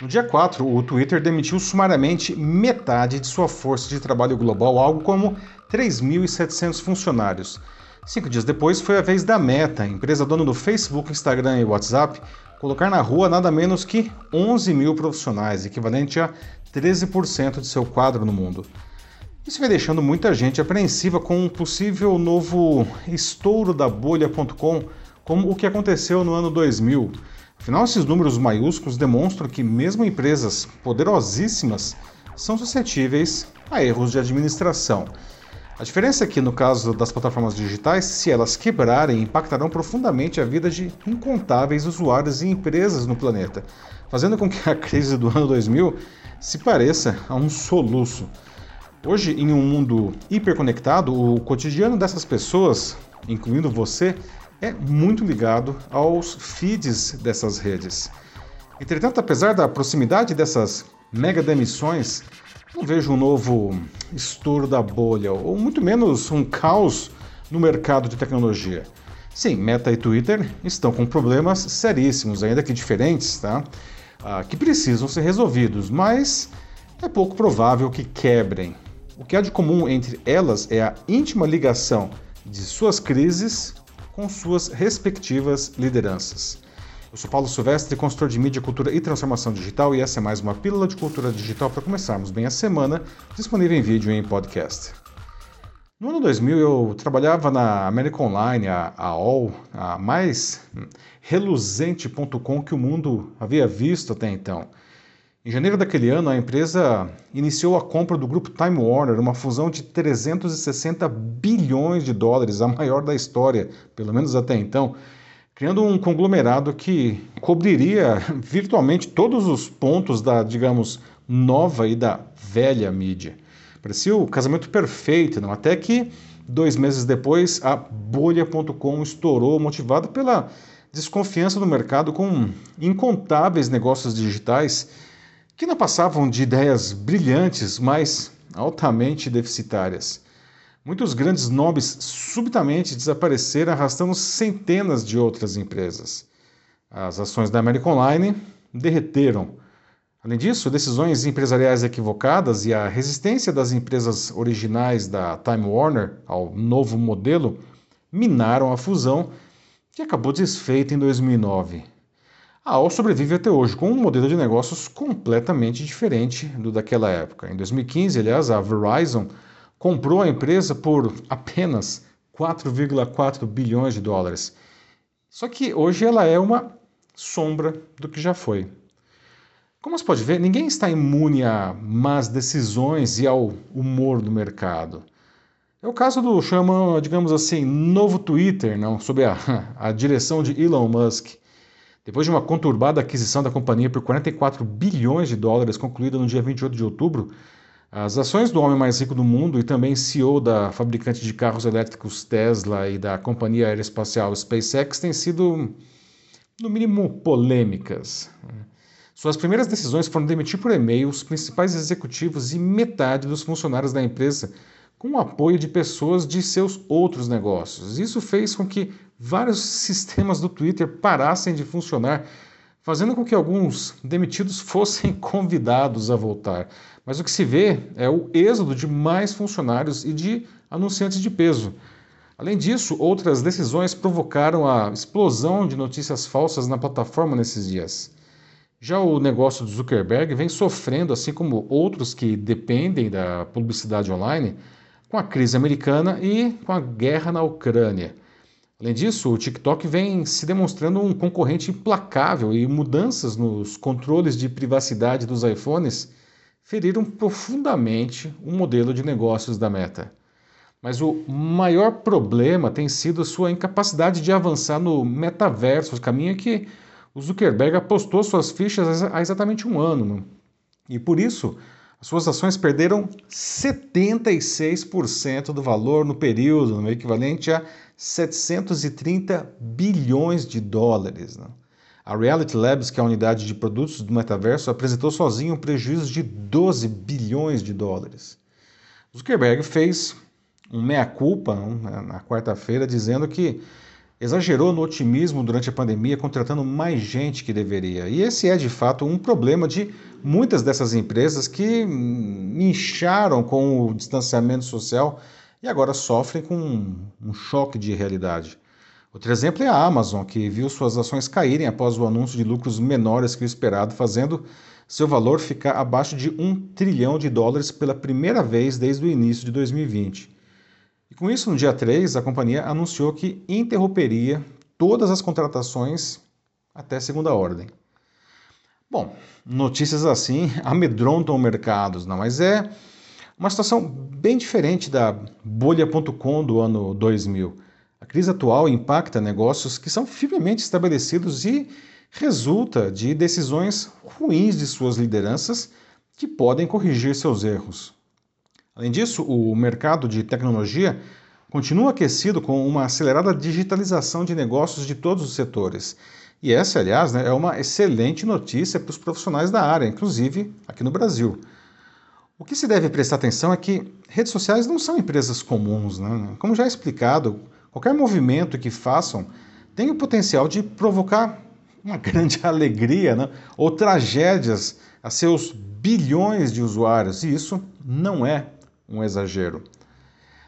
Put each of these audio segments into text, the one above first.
No dia 4, o Twitter demitiu sumariamente metade de sua força de trabalho global, algo como 3.700 funcionários. Cinco dias depois, foi a vez da Meta, empresa dona do Facebook, Instagram e WhatsApp, colocar na rua nada menos que 11 mil profissionais, equivalente a 13% de seu quadro no mundo. Isso vai deixando muita gente apreensiva com um possível novo estouro da bolha.com, como o que aconteceu no ano 2000. Afinal, esses números maiúsculos demonstram que mesmo empresas poderosíssimas são suscetíveis a erros de administração. A diferença é que, no caso das plataformas digitais, se elas quebrarem, impactarão profundamente a vida de incontáveis usuários e empresas no planeta, fazendo com que a crise do ano 2000 se pareça a um soluço. Hoje, em um mundo hiperconectado, o cotidiano dessas pessoas, incluindo você, é muito ligado aos feeds dessas redes. Entretanto, apesar da proximidade dessas mega demissões, não vejo um novo estouro da bolha, ou muito menos um caos no mercado de tecnologia. Sim, Meta e Twitter estão com problemas seríssimos, ainda que diferentes, tá? Ah, que precisam ser resolvidos, mas é pouco provável que quebrem. O que há de comum entre elas é a íntima ligação de suas crises com suas respectivas lideranças. Eu sou Paulo Silvestre, consultor de mídia, cultura e transformação digital, e essa é mais uma pílula de cultura digital para começarmos bem a semana, disponível em vídeo e em podcast. No ano 2000 eu trabalhava na América Online, a AOL, a mais reluzente.com que o mundo havia visto até então. Em janeiro daquele ano, a empresa iniciou a compra do grupo Time Warner, uma fusão de 360 bilhões de dólares, a maior da história, pelo menos até então, criando um conglomerado que cobriria virtualmente todos os pontos da, digamos, nova e da velha mídia. Parecia o casamento perfeito, não? Até que dois meses depois a bolha.com estourou, motivada pela desconfiança do mercado com incontáveis negócios digitais que não passavam de ideias brilhantes, mas altamente deficitárias. Muitos grandes nomes subitamente desapareceram, arrastando centenas de outras empresas. As ações da American Online derreteram. Além disso, decisões empresariais equivocadas e a resistência das empresas originais da Time Warner ao novo modelo minaram a fusão, que acabou desfeita em 2009. A AOL sobrevive até hoje com um modelo de negócios completamente diferente do daquela época. Em 2015, aliás, a Verizon comprou a empresa por apenas 4,4 bilhões de dólares. Só que hoje ela é uma sombra do que já foi. Como você pode ver, ninguém está imune a más decisões e ao humor do mercado. É o caso do chama, digamos assim, novo Twitter, não, sob a, a direção de Elon Musk. Depois de uma conturbada aquisição da companhia por 44 bilhões de dólares concluída no dia 28 de outubro, as ações do homem mais rico do mundo e também CEO da fabricante de carros elétricos Tesla e da companhia aeroespacial SpaceX têm sido, no mínimo, polêmicas. Suas primeiras decisões foram demitir por e-mail os principais executivos e metade dos funcionários da empresa, com o apoio de pessoas de seus outros negócios. Isso fez com que vários sistemas do Twitter parassem de funcionar, fazendo com que alguns demitidos fossem convidados a voltar. Mas o que se vê é o êxodo de mais funcionários e de anunciantes de peso. Além disso, outras decisões provocaram a explosão de notícias falsas na plataforma nesses dias. Já o negócio do Zuckerberg vem sofrendo, assim como outros que dependem da publicidade online, com a crise americana e com a guerra na Ucrânia. Além disso, o TikTok vem se demonstrando um concorrente implacável e mudanças nos controles de privacidade dos iPhones feriram profundamente o modelo de negócios da Meta. Mas o maior problema tem sido sua incapacidade de avançar no metaverso, caminho que o Zuckerberg apostou suas fichas há exatamente um ano. E por isso, suas ações perderam 76% do valor no período, no equivalente a 730 bilhões de dólares. Né? A Reality Labs, que é a unidade de produtos do metaverso, apresentou sozinho um prejuízo de 12 bilhões de dólares. Zuckerberg fez um meia-culpa né, na quarta-feira, dizendo que exagerou no otimismo durante a pandemia, contratando mais gente que deveria. E esse é de fato um problema de muitas dessas empresas que incharam com o distanciamento social e agora sofrem com um choque de realidade. Outro exemplo é a Amazon, que viu suas ações caírem após o anúncio de lucros menores que o esperado, fazendo seu valor ficar abaixo de um trilhão de dólares pela primeira vez desde o início de 2020. E com isso, no dia 3, a companhia anunciou que interromperia todas as contratações até segunda ordem. Bom, notícias assim amedrontam mercados, não, mas é uma situação bem diferente da bolha.com do ano 2000. A crise atual impacta negócios que são firmemente estabelecidos e resulta de decisões ruins de suas lideranças que podem corrigir seus erros. Além disso, o mercado de tecnologia continua aquecido com uma acelerada digitalização de negócios de todos os setores. E essa, aliás, né, é uma excelente notícia para os profissionais da área, inclusive aqui no Brasil. O que se deve prestar atenção é que redes sociais não são empresas comuns. Né? Como já explicado, qualquer movimento que façam tem o potencial de provocar uma grande alegria né? ou tragédias a seus bilhões de usuários, e isso não é um exagero.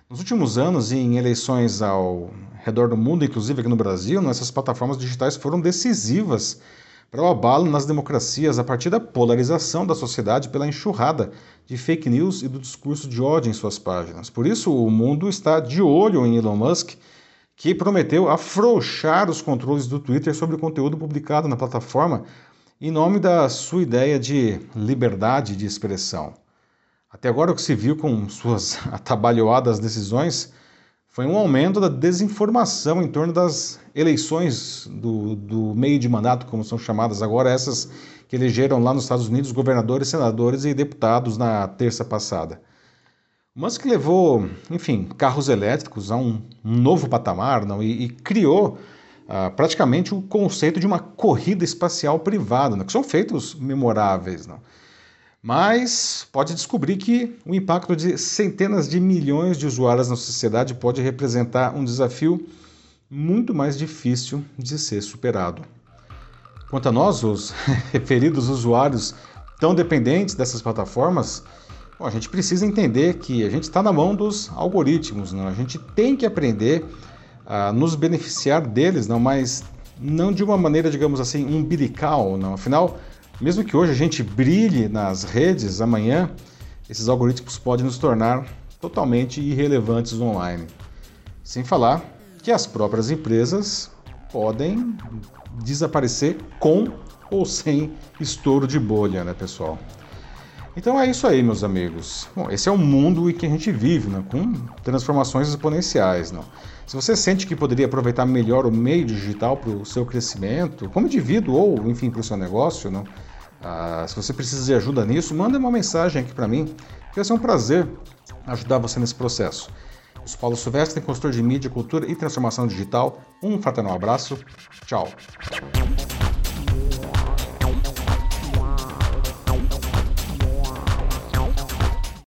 Nos últimos anos, em eleições ao redor do mundo, inclusive aqui no Brasil, essas plataformas digitais foram decisivas para o abalo nas democracias a partir da polarização da sociedade pela enxurrada de fake news e do discurso de ódio em suas páginas. Por isso, o mundo está de olho em Elon Musk, que prometeu afrouxar os controles do Twitter sobre o conteúdo publicado na plataforma em nome da sua ideia de liberdade de expressão. Até agora, o que se viu com suas atabalhoadas decisões foi um aumento da desinformação em torno das eleições do, do meio de mandato, como são chamadas agora, essas que elegeram lá nos Estados Unidos governadores, senadores e deputados na terça passada. Musk levou, enfim, carros elétricos a um, um novo patamar não, e, e criou ah, praticamente o conceito de uma corrida espacial privada, não, que são feitos memoráveis. Não. Mas pode descobrir que o impacto de centenas de milhões de usuários na sociedade pode representar um desafio muito mais difícil de ser superado. Quanto a nós, os referidos usuários tão dependentes dessas plataformas, bom, a gente precisa entender que a gente está na mão dos algoritmos, não? a gente tem que aprender a nos beneficiar deles, não, mas não de uma maneira, digamos assim, umbilical, não. Afinal, mesmo que hoje a gente brilhe nas redes, amanhã esses algoritmos podem nos tornar totalmente irrelevantes online. Sem falar que as próprias empresas podem desaparecer com ou sem estouro de bolha, né, pessoal? Então é isso aí, meus amigos. Bom, esse é o mundo em que a gente vive, né, com transformações exponenciais. Não? Se você sente que poderia aproveitar melhor o meio digital para o seu crescimento, como indivíduo ou, enfim, para o seu negócio, não? Ah, se você precisa de ajuda nisso, manda uma mensagem aqui para mim, que vai ser um prazer ajudar você nesse processo. Eu sou Paulo Silvestre, consultor de mídia, cultura e transformação digital. Um fraternal abraço. Tchau.